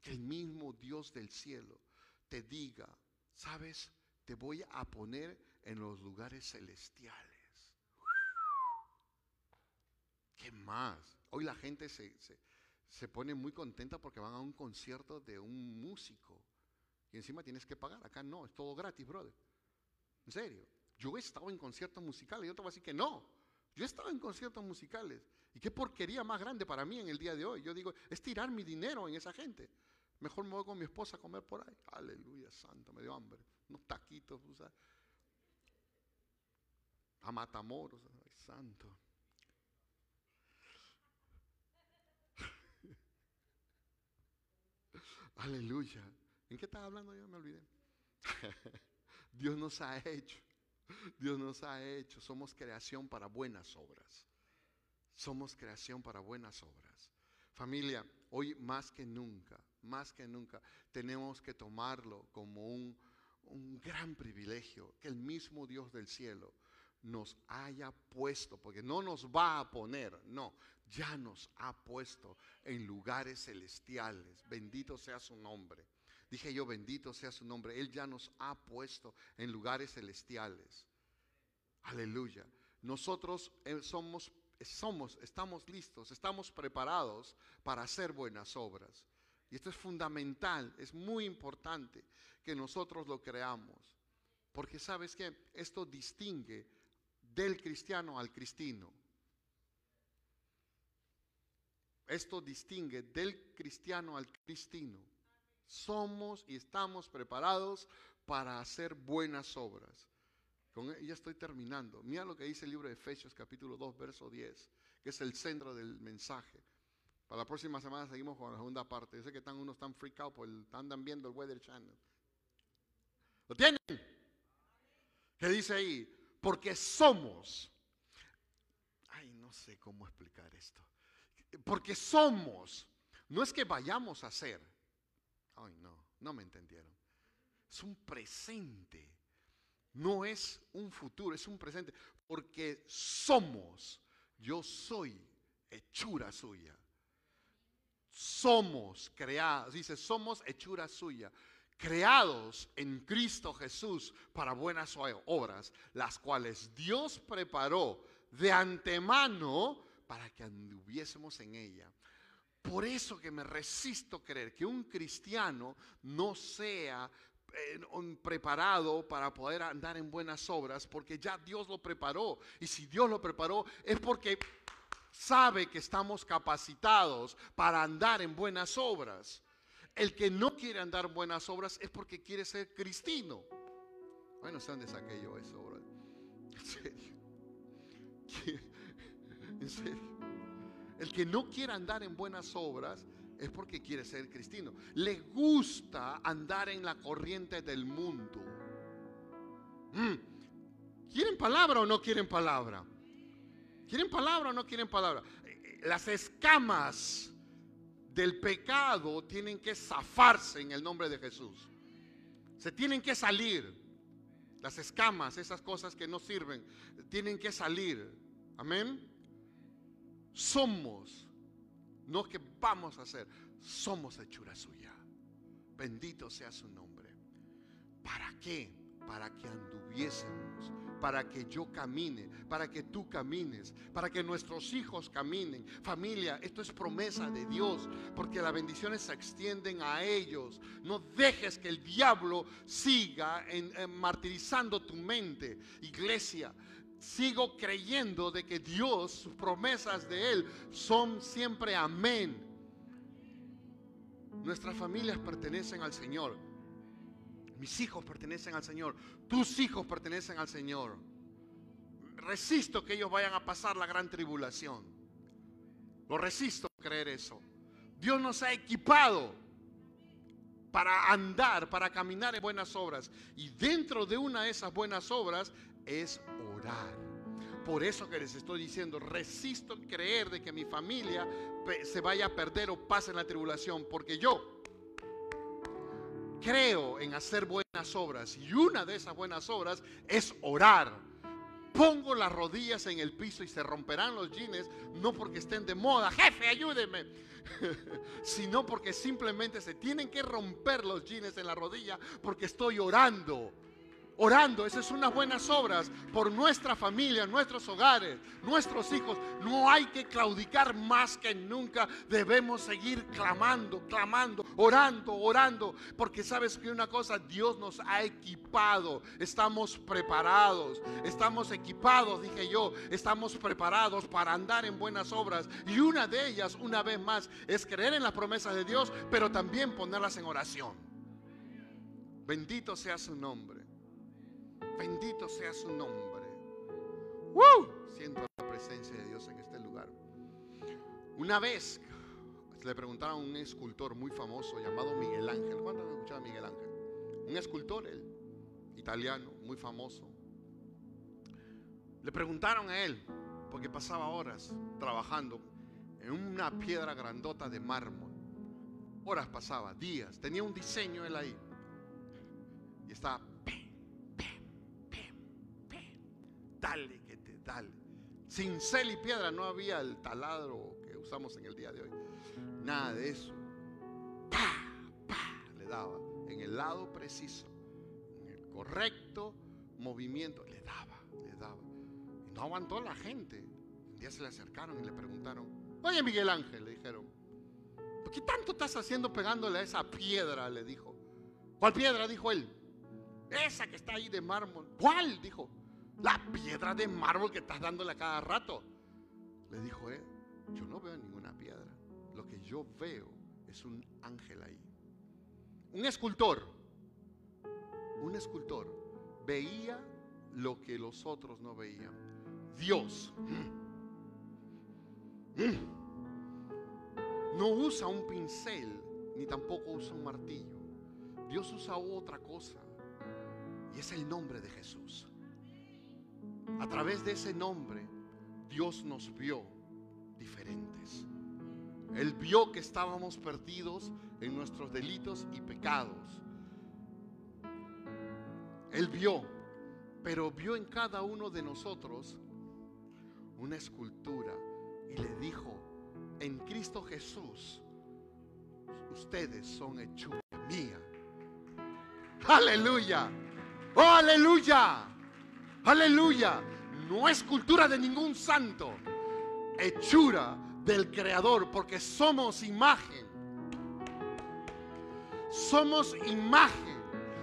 que el mismo Dios del cielo te diga, sabes, te voy a poner en los lugares celestiales. ¿Qué más? Hoy la gente se, se, pone muy contenta porque van a un concierto de un músico. Y encima tienes que pagar. Acá no, es todo gratis, brother. En serio. Yo he estado en conciertos musicales y te voy a decir que no. Yo he estado en conciertos musicales. ¿Y qué porquería más grande para mí en el día de hoy? Yo digo, es tirar mi dinero en esa gente. Mejor me voy con mi esposa a comer por ahí. Aleluya, santo, me dio hambre. Unos taquitos, ¿sabes? A Matamoros, ay, santo. Aleluya. ¿En qué estaba hablando yo? Me olvidé. Dios nos ha hecho. Dios nos ha hecho. Somos creación para buenas obras. Somos creación para buenas obras. Familia, hoy más que nunca, más que nunca, tenemos que tomarlo como un, un gran privilegio que el mismo Dios del cielo nos haya puesto, porque no nos va a poner, no, ya nos ha puesto en lugares celestiales. Bendito sea su nombre. Dije yo, bendito sea su nombre. Él ya nos ha puesto en lugares celestiales. Aleluya. Nosotros eh, somos, somos, estamos listos, estamos preparados para hacer buenas obras. Y esto es fundamental, es muy importante que nosotros lo creamos. Porque sabes que esto distingue del cristiano al cristino. Esto distingue del cristiano al cristino. Somos y estamos preparados para hacer buenas obras. Con, e, ya estoy terminando. Mira lo que dice el libro de Efesios capítulo 2, verso 10, que es el centro del mensaje. Para la próxima semana seguimos con la segunda parte. Yo sé que están, unos están freak por el, andan viendo el Weather Channel. ¿Lo tienen? ¿Qué dice ahí? Porque somos, ay, no sé cómo explicar esto. Porque somos, no es que vayamos a ser. Ay, no, no me entendieron. Es un presente. No es un futuro, es un presente. Porque somos, yo soy hechura suya. Somos creados, dice, somos hechura suya creados en Cristo Jesús para buenas obras, las cuales Dios preparó de antemano para que anduviésemos en ella. Por eso que me resisto a creer que un cristiano no sea eh, preparado para poder andar en buenas obras, porque ya Dios lo preparó. Y si Dios lo preparó es porque sabe que estamos capacitados para andar en buenas obras. El que no quiere andar buenas obras es porque quiere ser cristino. Bueno, ¿sé dónde saqué yo eso, bro? En serio. En serio. El que no quiere andar en buenas obras es porque quiere ser cristino. Le gusta andar en la corriente del mundo. Mm. ¿Quieren palabra o no quieren palabra? ¿Quieren palabra o no quieren palabra? Las escamas del pecado tienen que zafarse en el nombre de Jesús. Se tienen que salir. Las escamas, esas cosas que no sirven, tienen que salir. Amén. somos, no que vamos a hacer, somos hechura suya. Bendito sea su nombre. ¿Para qué? Para que anduviésemos, para que yo camine, para que tú camines, para que nuestros hijos caminen. Familia, esto es promesa de Dios, porque las bendiciones se extienden a ellos. No dejes que el diablo siga en, martirizando tu mente. Iglesia, sigo creyendo de que Dios, sus promesas de Él son siempre amén. Nuestras familias pertenecen al Señor. Mis hijos pertenecen al Señor. Tus hijos pertenecen al Señor. Resisto que ellos vayan a pasar la gran tribulación. Lo resisto creer eso. Dios nos ha equipado para andar, para caminar en buenas obras. Y dentro de una de esas buenas obras es orar. Por eso que les estoy diciendo, resisto creer de que mi familia se vaya a perder o pase en la tribulación, porque yo creo en hacer buenas obras y una de esas buenas obras es orar. Pongo las rodillas en el piso y se romperán los jeans, no porque estén de moda, jefe, ayúdeme, sino porque simplemente se tienen que romper los jeans en la rodilla porque estoy orando orando. Esas son unas buenas obras por nuestra familia, nuestros hogares, nuestros hijos. No hay que claudicar más que nunca. Debemos seguir clamando, clamando, orando, orando. Porque sabes que una cosa, Dios nos ha equipado. Estamos preparados. Estamos equipados, dije yo. Estamos preparados para andar en buenas obras. Y una de ellas, una vez más, es creer en las promesas de Dios, pero también ponerlas en oración. Bendito sea su nombre. Bendito sea su nombre. Siento la presencia de Dios en este lugar. Una vez le preguntaron a un escultor muy famoso llamado Miguel Ángel. ¿Cuántos han escuchado a Miguel Ángel? Un escultor, él, italiano, muy famoso. Le preguntaron a él, porque pasaba horas trabajando en una piedra grandota de mármol. Horas pasaba, días. Tenía un diseño él ahí. Y estaba dale, que te dale. Cincel y piedra no había el taladro que usamos en el día de hoy. Nada de eso. Pa, pa, le daba en el lado preciso, en el correcto movimiento. Le daba, le daba. No aguantó la gente. Un día se le acercaron y le preguntaron, oye Miguel Ángel, le dijeron, ¿por qué tanto estás haciendo pegándole a esa piedra? Le dijo. ¿Cuál piedra? Dijo él. Esa que está ahí de mármol. ¿Cuál? Dijo. La piedra de mármol que estás dándole a cada rato. Le dijo él, yo no veo ninguna piedra. Lo que yo veo es un ángel ahí. Un escultor, un escultor veía lo que los otros no veían. Dios no usa un pincel ni tampoco usa un martillo. Dios usa otra cosa y es el nombre de Jesús. A través de ese nombre, Dios nos vio diferentes. Él vio que estábamos perdidos en nuestros delitos y pecados. Él vio, pero vio en cada uno de nosotros una escultura y le dijo, en Cristo Jesús, ustedes son hechura mía. Aleluya. Oh, aleluya. Aleluya. No es cultura de ningún santo. Hechura del Creador, porque somos imagen. Somos imagen,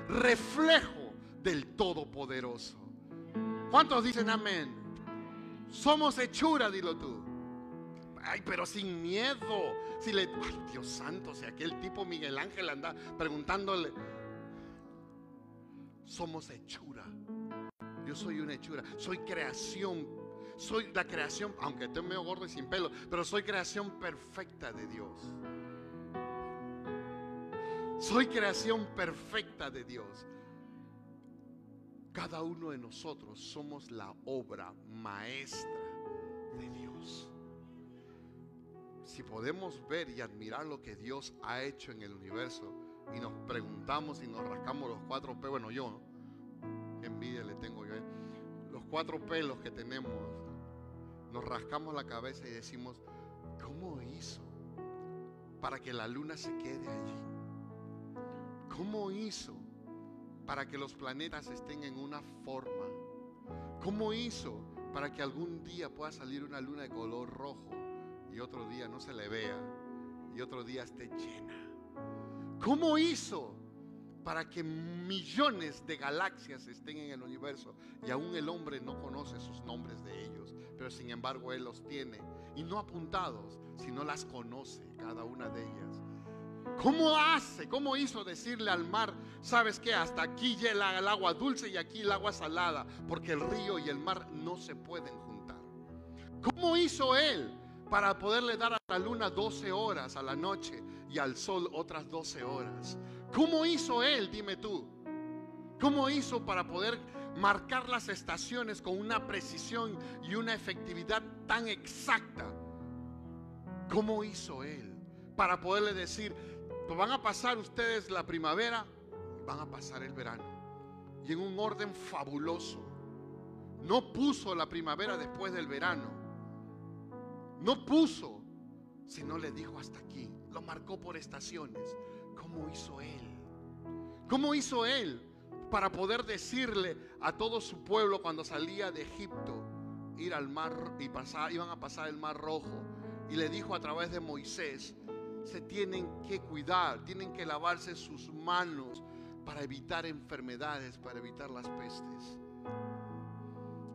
reflejo del Todopoderoso. ¿Cuántos dicen amén? Somos hechura, dilo tú. Ay, pero sin miedo. Si le, ay, Dios santo, si aquel tipo Miguel Ángel anda preguntándole, somos hechura yo soy una hechura, soy creación, soy la creación, aunque esté medio gordo y sin pelo, pero soy creación perfecta de Dios. Soy creación perfecta de Dios. Cada uno de nosotros somos la obra maestra de Dios. Si podemos ver y admirar lo que Dios ha hecho en el universo y nos preguntamos y nos rascamos los cuatro pelos, bueno, yo, envidia le tengo yo. Los cuatro pelos que tenemos, nos rascamos la cabeza y decimos, ¿cómo hizo para que la luna se quede allí? ¿Cómo hizo para que los planetas estén en una forma? ¿Cómo hizo para que algún día pueda salir una luna de color rojo y otro día no se le vea y otro día esté llena? ¿Cómo hizo para que millones de galaxias estén en el universo y aún el hombre no conoce sus nombres de ellos, pero sin embargo Él los tiene y no apuntados, sino las conoce cada una de ellas. ¿Cómo hace? ¿Cómo hizo decirle al mar, sabes que hasta aquí llega el agua dulce y aquí el agua salada? Porque el río y el mar no se pueden juntar. ¿Cómo hizo él para poderle dar a la luna 12 horas a la noche y al sol otras 12 horas? ¿Cómo hizo él? Dime tú. ¿Cómo hizo para poder marcar las estaciones con una precisión y una efectividad tan exacta? ¿Cómo hizo él para poderle decir, pues van a pasar ustedes la primavera, van a pasar el verano? Y en un orden fabuloso. No puso la primavera después del verano. No puso, sino le dijo hasta aquí. Lo marcó por estaciones. ¿Cómo hizo él? ¿Cómo hizo él para poder decirle a todo su pueblo cuando salía de Egipto ir al mar y pasar, iban a pasar el mar rojo? Y le dijo a través de Moisés, se tienen que cuidar, tienen que lavarse sus manos para evitar enfermedades, para evitar las pestes.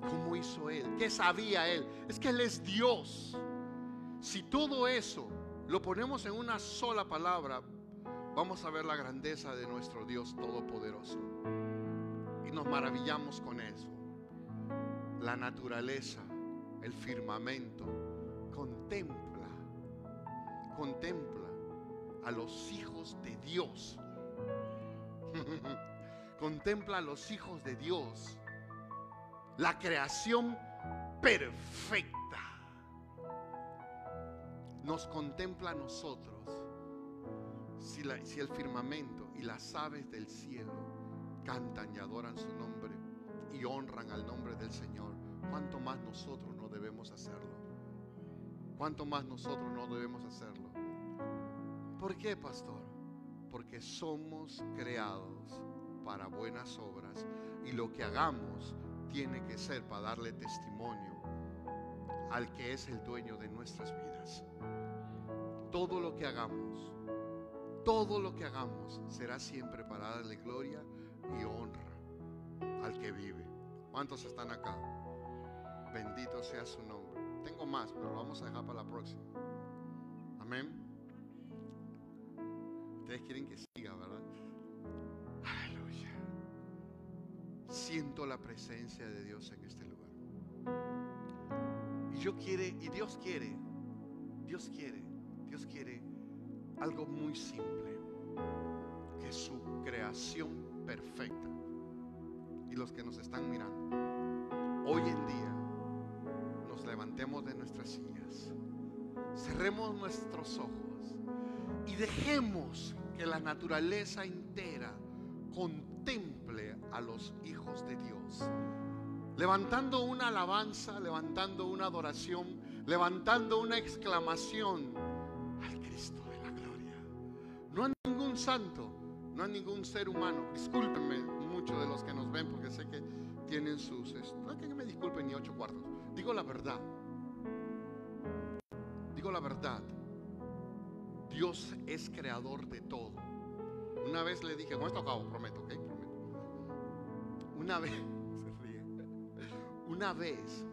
¿Cómo hizo él? ¿Qué sabía él? Es que él es Dios. Si todo eso lo ponemos en una sola palabra, vamos a ver la grandeza de nuestro Dios Todopoderoso. Y nos maravillamos con eso. La naturaleza, el firmamento, contempla, contempla a los hijos de Dios. contempla a los hijos de Dios. La creación perfecta. Nos contempla a nosotros si, el firmamento y las aves del cielo cantan y adoran su nombre y honran al nombre del Señor, ¿cuánto más nosotros no debemos hacerlo? ¿Cuánto más nosotros no debemos hacerlo? ¿Por qué, pastor? Porque somos creados para buenas obras y lo que hagamos tiene que ser para darle testimonio al que es el dueño de nuestras vidas. Todo lo que hagamos todo lo que hagamos será siempre para darle gloria y honra al que vive. ¿Cuántos están acá? Bendito sea su nombre. Tengo más, pero lo vamos a dejar para la próxima. Amén. Ustedes quieren que siga, ¿verdad? Aleluya. Siento la presencia de Dios en este lugar. Y yo quiere, y Dios quiere, Dios quiere, Dios quiere algo muy simple, que su creación perfecta. Y los que nos están mirando, hoy en día nos levantemos de nuestras sillas, cerremos nuestros ojos. Y dejemos que la naturaleza entera contemple a los hijos de Dios. Levantando una alabanza, levantando una adoración, levantando una exclamación santo, no hay ningún ser humano. Discúlpenme muchos de los que nos ven porque sé que tienen sus... No es que me disculpen ni ocho cuartos. Digo la verdad. Digo la verdad. Dios es creador de todo. Una vez le dije, con esto acabo, prometo, ¿ok? Prometo. Una vez, se ríe. Una vez,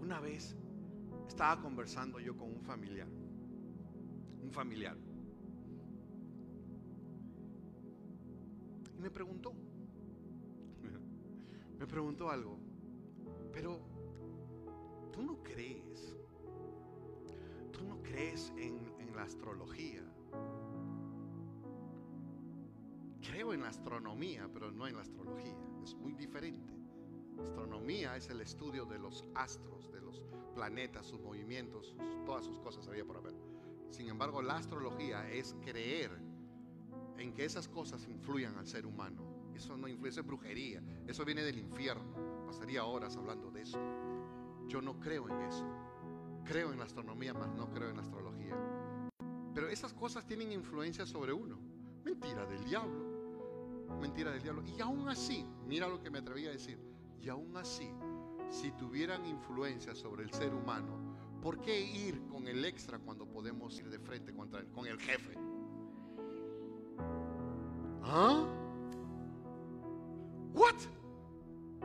una vez estaba conversando yo con un familiar. Un familiar. me preguntó, me preguntó algo, pero tú no crees, tú no crees en, en la astrología. Creo en la astronomía, pero no en la astrología. Es muy diferente. Astronomía es el estudio de los astros, de los planetas, sus movimientos, todas sus cosas había por haber. Sin embargo, la astrología es creer en que esas cosas influyan al ser humano. Eso no influye, eso es brujería, eso viene del infierno. Pasaría horas hablando de eso. Yo no creo en eso. Creo en la astronomía, mas no creo en la astrología. Pero esas cosas tienen influencia sobre uno. Mentira del diablo. Mentira del diablo. Y aún así, mira lo que me atreví a decir. Y aún así, si tuvieran influencia sobre el ser humano, ¿por qué ir con el extra cuando podemos ir de frente contra con el jefe? ¿Ah? ¿What?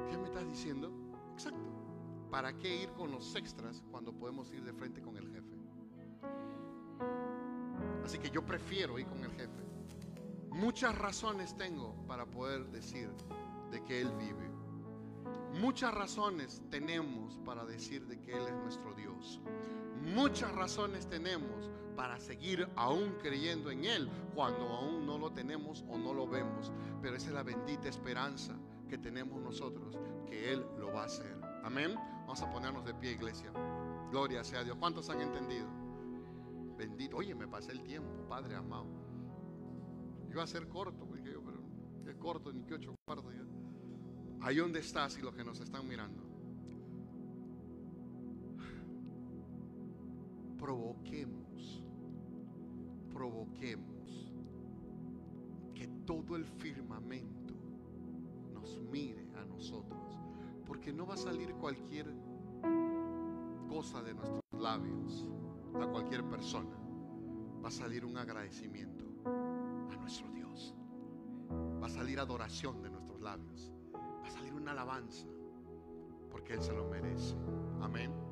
¿Qué me estás diciendo? Exacto. ¿Para qué ir con los extras cuando podemos ir de frente con el jefe? Así que yo prefiero ir con el jefe. Muchas razones tengo para poder decir de que Él vive. Muchas razones tenemos para decir de que Él es nuestro Dios. Muchas razones tenemos para seguir aún creyendo en Él cuando aún no lo tenemos o no lo vemos. Pero esa es la bendita esperanza que tenemos nosotros, que Él lo va a hacer. Amén. Vamos a ponernos de pie, iglesia. Gloria sea Dios. ¿Cuántos han entendido? Bendito. Oye, me pasé el tiempo, Padre amado. Iba a ser corto, porque yo, pero es corto, ni que ocho cuartos. Ahí donde estás y los que nos están mirando. Provoquemos, provoquemos que todo el firmamento nos mire a nosotros. Porque no va a salir cualquier cosa de nuestros labios a cualquier persona. Va a salir un agradecimiento a nuestro Dios. Va a salir adoración de nuestros labios. Una alabanza. Porque Él se lo merece. Amén.